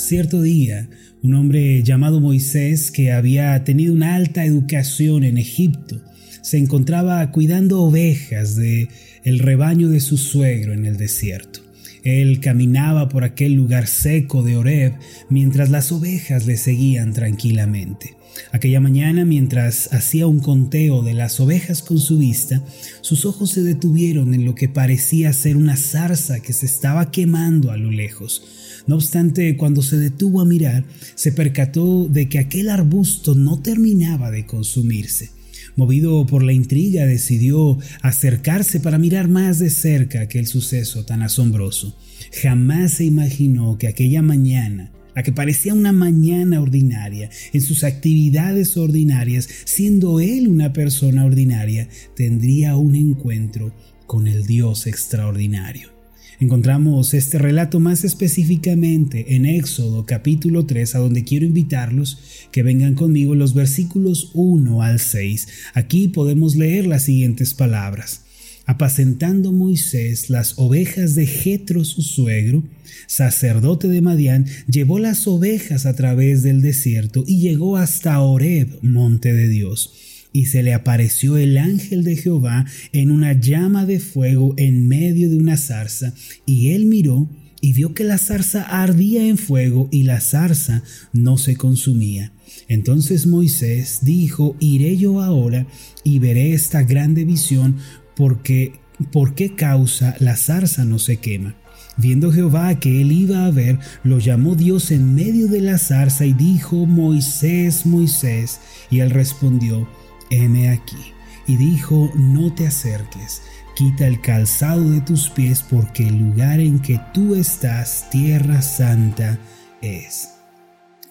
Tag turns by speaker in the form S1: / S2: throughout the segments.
S1: Cierto día, un hombre llamado Moisés, que había tenido una alta educación en Egipto, se encontraba cuidando ovejas de el rebaño de su suegro en el desierto. Él caminaba por aquel lugar seco de Oreb mientras las ovejas le seguían tranquilamente. Aquella mañana, mientras hacía un conteo de las ovejas con su vista, sus ojos se detuvieron en lo que parecía ser una zarza que se estaba quemando a lo lejos. No obstante, cuando se detuvo a mirar, se percató de que aquel arbusto no terminaba de consumirse. Movido por la intriga, decidió acercarse para mirar más de cerca aquel suceso tan asombroso. Jamás se imaginó que aquella mañana, la que parecía una mañana ordinaria, en sus actividades ordinarias, siendo él una persona ordinaria, tendría un encuentro con el Dios extraordinario. Encontramos este relato más específicamente en Éxodo capítulo 3, a donde quiero invitarlos que vengan conmigo los versículos 1 al 6. Aquí podemos leer las siguientes palabras. Apacentando Moisés las ovejas de Jetro su suegro, sacerdote de Madián, llevó las ovejas a través del desierto y llegó hasta Oreb, monte de Dios y se le apareció el ángel de Jehová en una llama de fuego en medio de una zarza, y él miró y vio que la zarza ardía en fuego y la zarza no se consumía. Entonces Moisés dijo, iré yo ahora y veré esta grande visión, porque por qué causa la zarza no se quema. Viendo Jehová que él iba a ver, lo llamó Dios en medio de la zarza y dijo, Moisés, Moisés. Y él respondió, heme aquí. Y dijo, no te acerques, quita el calzado de tus pies, porque el lugar en que tú estás, tierra santa, es.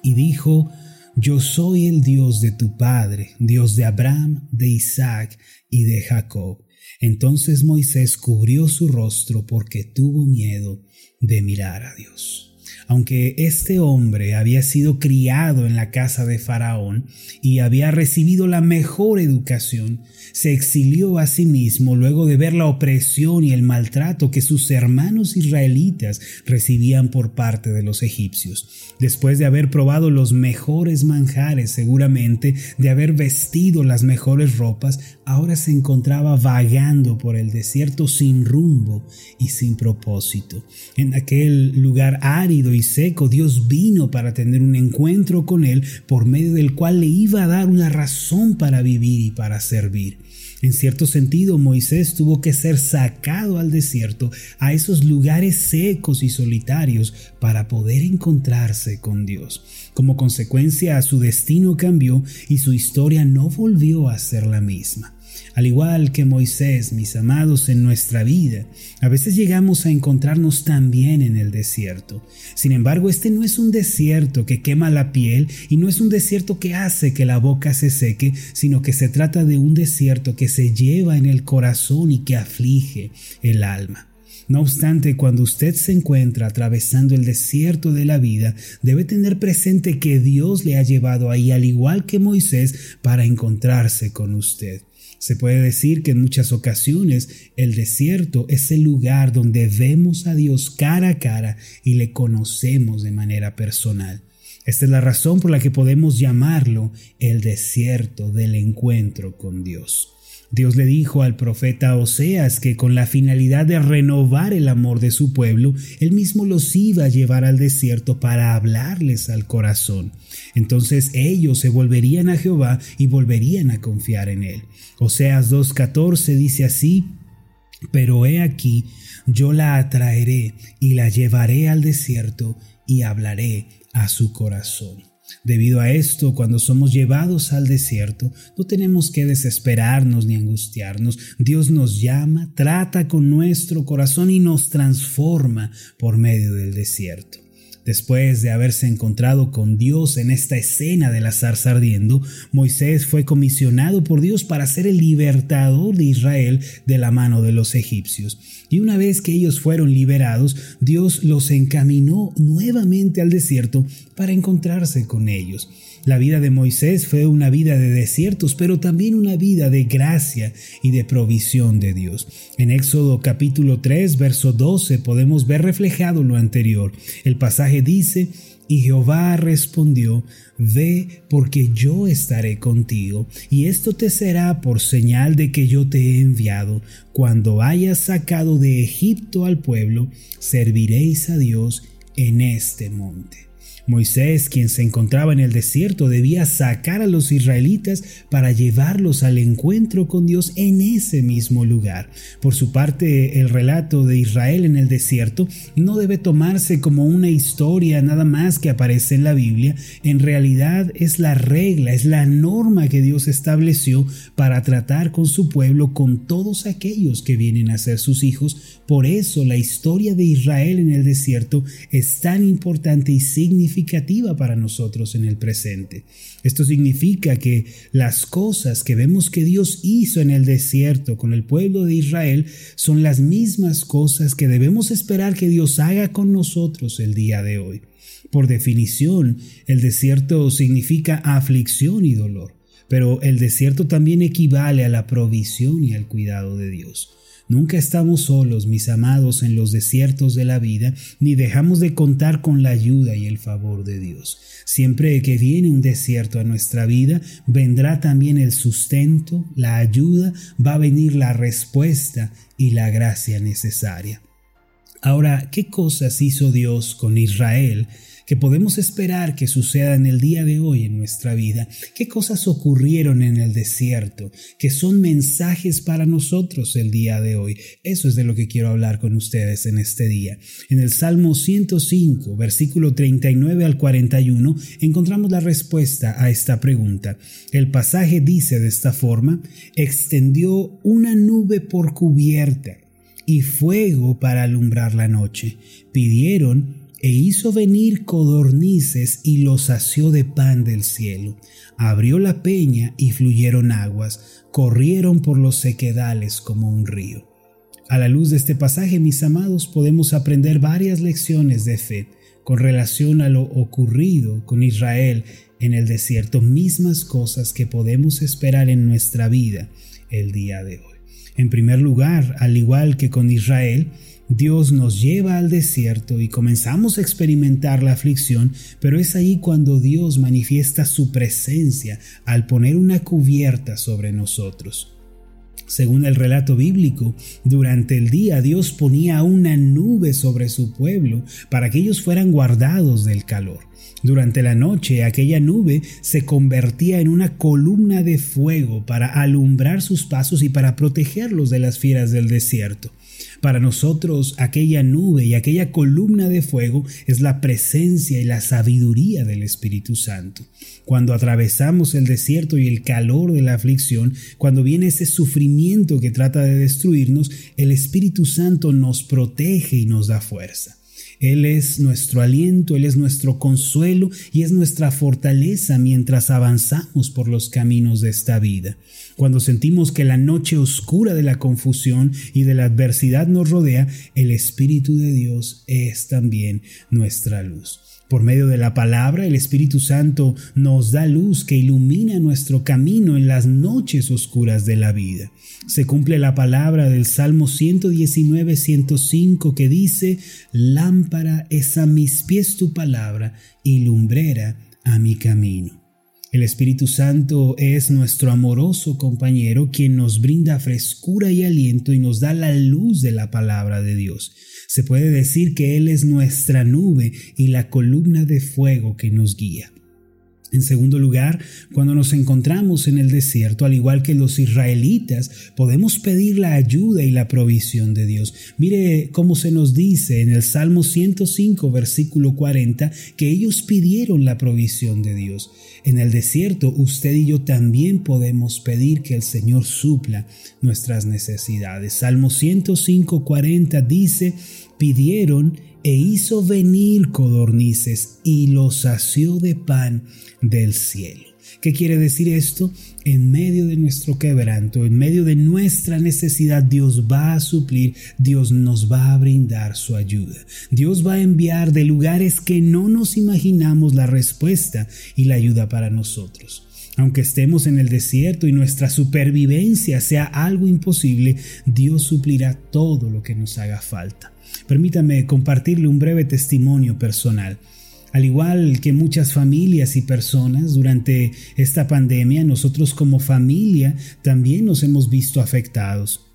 S1: Y dijo, yo soy el Dios de tu Padre, Dios de Abraham, de Isaac y de Jacob. Entonces Moisés cubrió su rostro porque tuvo miedo de mirar a Dios. Aunque este hombre había sido criado en la casa de Faraón y había recibido la mejor educación, se exilió a sí mismo luego de ver la opresión y el maltrato que sus hermanos israelitas recibían por parte de los egipcios. Después de haber probado los mejores manjares seguramente, de haber vestido las mejores ropas, ahora se encontraba vagando por el desierto sin rumbo y sin propósito. En aquel lugar árido y seco, Dios vino para tener un encuentro con él por medio del cual le iba a dar una razón para vivir y para servir. En cierto sentido, Moisés tuvo que ser sacado al desierto, a esos lugares secos y solitarios, para poder encontrarse con Dios. Como consecuencia, su destino cambió y su historia no volvió a ser la misma. Al igual que Moisés, mis amados, en nuestra vida, a veces llegamos a encontrarnos también en el desierto. Sin embargo, este no es un desierto que quema la piel y no es un desierto que hace que la boca se seque, sino que se trata de un desierto que se lleva en el corazón y que aflige el alma. No obstante, cuando usted se encuentra atravesando el desierto de la vida, debe tener presente que Dios le ha llevado ahí, al igual que Moisés, para encontrarse con usted. Se puede decir que en muchas ocasiones el desierto es el lugar donde vemos a Dios cara a cara y le conocemos de manera personal. Esta es la razón por la que podemos llamarlo el desierto del encuentro con Dios. Dios le dijo al profeta Oseas que con la finalidad de renovar el amor de su pueblo, él mismo los iba a llevar al desierto para hablarles al corazón. Entonces ellos se volverían a Jehová y volverían a confiar en él. Oseas 2.14 dice así, pero he aquí, yo la atraeré y la llevaré al desierto y hablaré a su corazón. Debido a esto, cuando somos llevados al desierto, no tenemos que desesperarnos ni angustiarnos. Dios nos llama, trata con nuestro corazón y nos transforma por medio del desierto. Después de haberse encontrado con Dios en esta escena de la zarza ardiendo, Moisés fue comisionado por Dios para ser el libertador de Israel de la mano de los egipcios. Y una vez que ellos fueron liberados, Dios los encaminó nuevamente al desierto para encontrarse con ellos. La vida de Moisés fue una vida de desiertos, pero también una vida de gracia y de provisión de Dios. En Éxodo capítulo 3, verso 12 podemos ver reflejado lo anterior. El pasaje dice, y Jehová respondió, Ve porque yo estaré contigo, y esto te será por señal de que yo te he enviado. Cuando hayas sacado de Egipto al pueblo, serviréis a Dios en este monte. Moisés, quien se encontraba en el desierto, debía sacar a los israelitas para llevarlos al encuentro con Dios en ese mismo lugar. Por su parte, el relato de Israel en el desierto no debe tomarse como una historia nada más que aparece en la Biblia. En realidad es la regla, es la norma que Dios estableció para tratar con su pueblo, con todos aquellos que vienen a ser sus hijos. Por eso la historia de Israel en el desierto es tan importante y significativa para nosotros en el presente. Esto significa que las cosas que vemos que Dios hizo en el desierto con el pueblo de Israel son las mismas cosas que debemos esperar que Dios haga con nosotros el día de hoy. Por definición, el desierto significa aflicción y dolor, pero el desierto también equivale a la provisión y al cuidado de Dios. Nunca estamos solos, mis amados, en los desiertos de la vida, ni dejamos de contar con la ayuda y el favor de Dios. Siempre que viene un desierto a nuestra vida, vendrá también el sustento, la ayuda, va a venir la respuesta y la gracia necesaria. Ahora, ¿qué cosas hizo Dios con Israel que podemos esperar que suceda en el día de hoy en nuestra vida? ¿Qué cosas ocurrieron en el desierto que son mensajes para nosotros el día de hoy? Eso es de lo que quiero hablar con ustedes en este día. En el Salmo 105, versículo 39 al 41, encontramos la respuesta a esta pregunta. El pasaje dice de esta forma, extendió una nube por cubierta y fuego para alumbrar la noche. Pidieron e hizo venir codornices y los sació de pan del cielo. Abrió la peña y fluyeron aguas, corrieron por los sequedales como un río. A la luz de este pasaje, mis amados, podemos aprender varias lecciones de fe con relación a lo ocurrido con Israel en el desierto, mismas cosas que podemos esperar en nuestra vida el día de hoy. En primer lugar, al igual que con Israel, Dios nos lleva al desierto y comenzamos a experimentar la aflicción, pero es ahí cuando Dios manifiesta su presencia al poner una cubierta sobre nosotros. Según el relato bíblico, durante el día Dios ponía una nube sobre su pueblo para que ellos fueran guardados del calor. Durante la noche aquella nube se convertía en una columna de fuego para alumbrar sus pasos y para protegerlos de las fieras del desierto. Para nosotros aquella nube y aquella columna de fuego es la presencia y la sabiduría del Espíritu Santo. Cuando atravesamos el desierto y el calor de la aflicción, cuando viene ese sufrimiento que trata de destruirnos, el Espíritu Santo nos protege y nos da fuerza. Él es nuestro aliento, Él es nuestro consuelo y es nuestra fortaleza mientras avanzamos por los caminos de esta vida. Cuando sentimos que la noche oscura de la confusión y de la adversidad nos rodea, el Espíritu de Dios es también nuestra luz. Por medio de la palabra, el Espíritu Santo nos da luz que ilumina nuestro camino en las noches oscuras de la vida. Se cumple la palabra del Salmo 119, 105 que dice, Lámpara es a mis pies tu palabra y lumbrera a mi camino. El Espíritu Santo es nuestro amoroso compañero quien nos brinda frescura y aliento y nos da la luz de la palabra de Dios. Se puede decir que Él es nuestra nube y la columna de fuego que nos guía. En segundo lugar, cuando nos encontramos en el desierto, al igual que los israelitas, podemos pedir la ayuda y la provisión de Dios. Mire cómo se nos dice en el Salmo 105, versículo 40, que ellos pidieron la provisión de Dios. En el desierto, usted y yo también podemos pedir que el Señor supla nuestras necesidades. Salmo 105, 40 dice, pidieron e hizo venir codornices y los sació de pan del cielo. ¿Qué quiere decir esto? En medio de nuestro quebranto, en medio de nuestra necesidad, Dios va a suplir, Dios nos va a brindar su ayuda. Dios va a enviar de lugares que no nos imaginamos la respuesta y la ayuda para nosotros. Aunque estemos en el desierto y nuestra supervivencia sea algo imposible, Dios suplirá todo lo que nos haga falta. Permítame compartirle un breve testimonio personal. Al igual que muchas familias y personas durante esta pandemia, nosotros como familia también nos hemos visto afectados.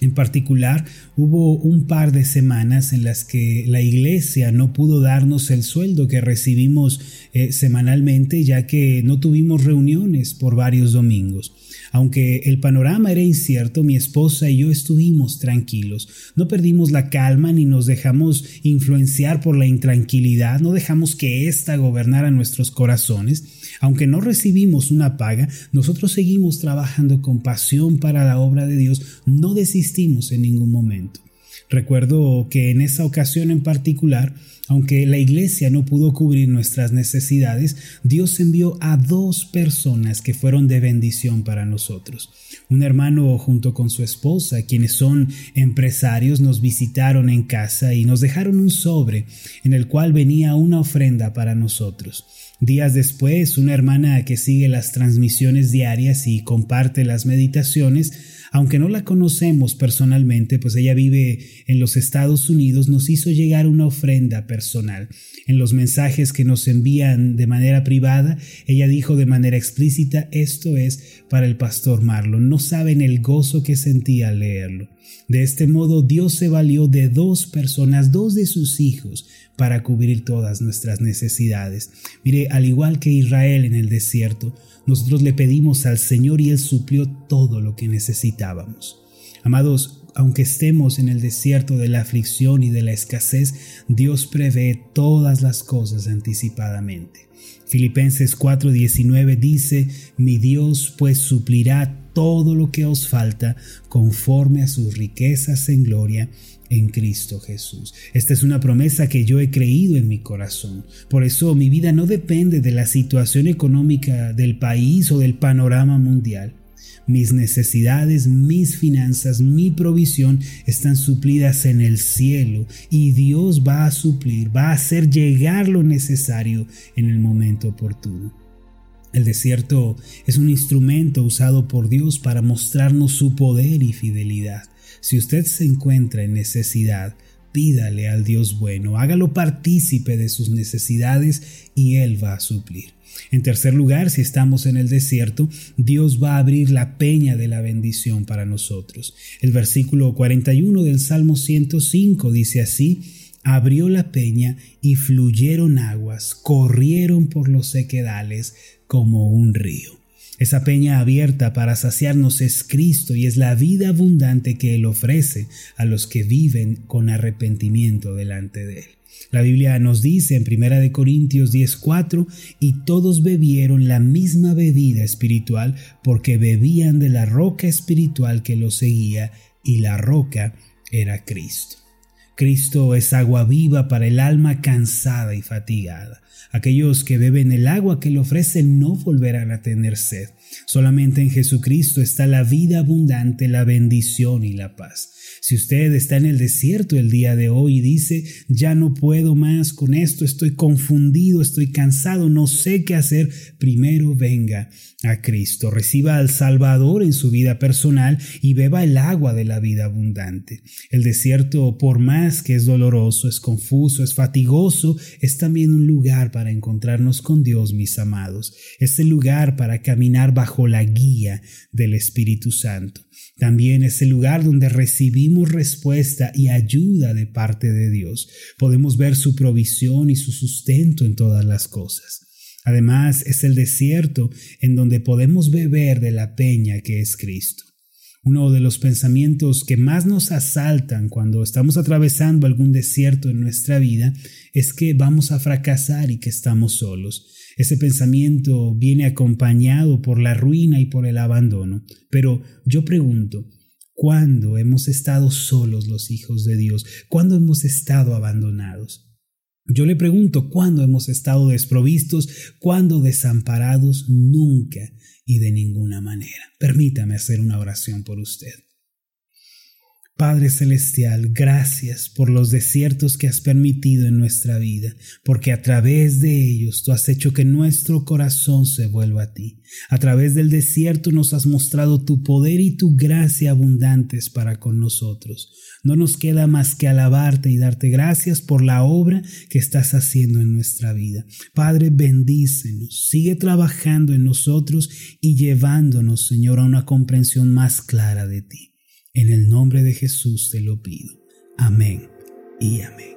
S1: En particular, hubo un par de semanas en las que la iglesia no pudo darnos el sueldo que recibimos eh, semanalmente ya que no tuvimos reuniones por varios domingos. Aunque el panorama era incierto, mi esposa y yo estuvimos tranquilos. No perdimos la calma ni nos dejamos influenciar por la intranquilidad, no dejamos que ésta gobernara nuestros corazones. Aunque no recibimos una paga, nosotros seguimos trabajando con pasión para la obra de Dios, no desistimos en ningún momento. Recuerdo que en esa ocasión en particular, aunque la iglesia no pudo cubrir nuestras necesidades, Dios envió a dos personas que fueron de bendición para nosotros. Un hermano junto con su esposa, quienes son empresarios, nos visitaron en casa y nos dejaron un sobre en el cual venía una ofrenda para nosotros. Días después, una hermana que sigue las transmisiones diarias y comparte las meditaciones, aunque no la conocemos personalmente, pues ella vive en los Estados Unidos, nos hizo llegar una ofrenda personal. En los mensajes que nos envían de manera privada, ella dijo de manera explícita, esto es para el pastor Marlon. No saben el gozo que sentía al leerlo. De este modo, Dios se valió de dos personas, dos de sus hijos, para cubrir todas nuestras necesidades. Mire, al igual que Israel en el desierto, nosotros le pedimos al Señor y Él suplió todo lo que necesitábamos. Amados, aunque estemos en el desierto de la aflicción y de la escasez, Dios prevé todas las cosas anticipadamente. Filipenses 4:19 dice, mi Dios pues suplirá todo lo que os falta conforme a sus riquezas en gloria en Cristo Jesús. Esta es una promesa que yo he creído en mi corazón. Por eso mi vida no depende de la situación económica del país o del panorama mundial. Mis necesidades, mis finanzas, mi provisión están suplidas en el cielo y Dios va a suplir, va a hacer llegar lo necesario en el momento oportuno. El desierto es un instrumento usado por Dios para mostrarnos su poder y fidelidad. Si usted se encuentra en necesidad, pídale al Dios bueno, hágalo partícipe de sus necesidades y Él va a suplir. En tercer lugar, si estamos en el desierto, Dios va a abrir la peña de la bendición para nosotros. El versículo 41 del Salmo 105 dice así, abrió la peña y fluyeron aguas, corrieron por los sequedales como un río. Esa peña abierta para saciarnos es Cristo y es la vida abundante que Él ofrece a los que viven con arrepentimiento delante de Él. La Biblia nos dice en 1 Corintios 10:4, y todos bebieron la misma bebida espiritual porque bebían de la roca espiritual que los seguía y la roca era Cristo. Cristo es agua viva para el alma cansada y fatigada. Aquellos que beben el agua que le ofrecen no volverán a tener sed. Solamente en Jesucristo está la vida abundante, la bendición y la paz. Si usted está en el desierto el día de hoy y dice, ya no puedo más con esto, estoy confundido, estoy cansado, no sé qué hacer, primero venga a Cristo, reciba al Salvador en su vida personal y beba el agua de la vida abundante. El desierto, por más que es doloroso, es confuso, es fatigoso, es también un lugar para encontrarnos con Dios, mis amados. Es el lugar para caminar bajo la guía del Espíritu Santo. También es el lugar donde recibimos respuesta y ayuda de parte de Dios. Podemos ver su provisión y su sustento en todas las cosas. Además, es el desierto en donde podemos beber de la peña que es Cristo. Uno de los pensamientos que más nos asaltan cuando estamos atravesando algún desierto en nuestra vida es que vamos a fracasar y que estamos solos. Ese pensamiento viene acompañado por la ruina y por el abandono. Pero yo pregunto, ¿cuándo hemos estado solos los hijos de Dios? ¿Cuándo hemos estado abandonados? Yo le pregunto, ¿cuándo hemos estado desprovistos? ¿Cuándo desamparados? Nunca y de ninguna manera. Permítame hacer una oración por usted. Padre Celestial, gracias por los desiertos que has permitido en nuestra vida, porque a través de ellos tú has hecho que nuestro corazón se vuelva a ti. A través del desierto nos has mostrado tu poder y tu gracia abundantes para con nosotros. No nos queda más que alabarte y darte gracias por la obra que estás haciendo en nuestra vida. Padre, bendícenos, sigue trabajando en nosotros y llevándonos, Señor, a una comprensión más clara de ti. En el nombre de Jesús te lo pido. Amén y amén.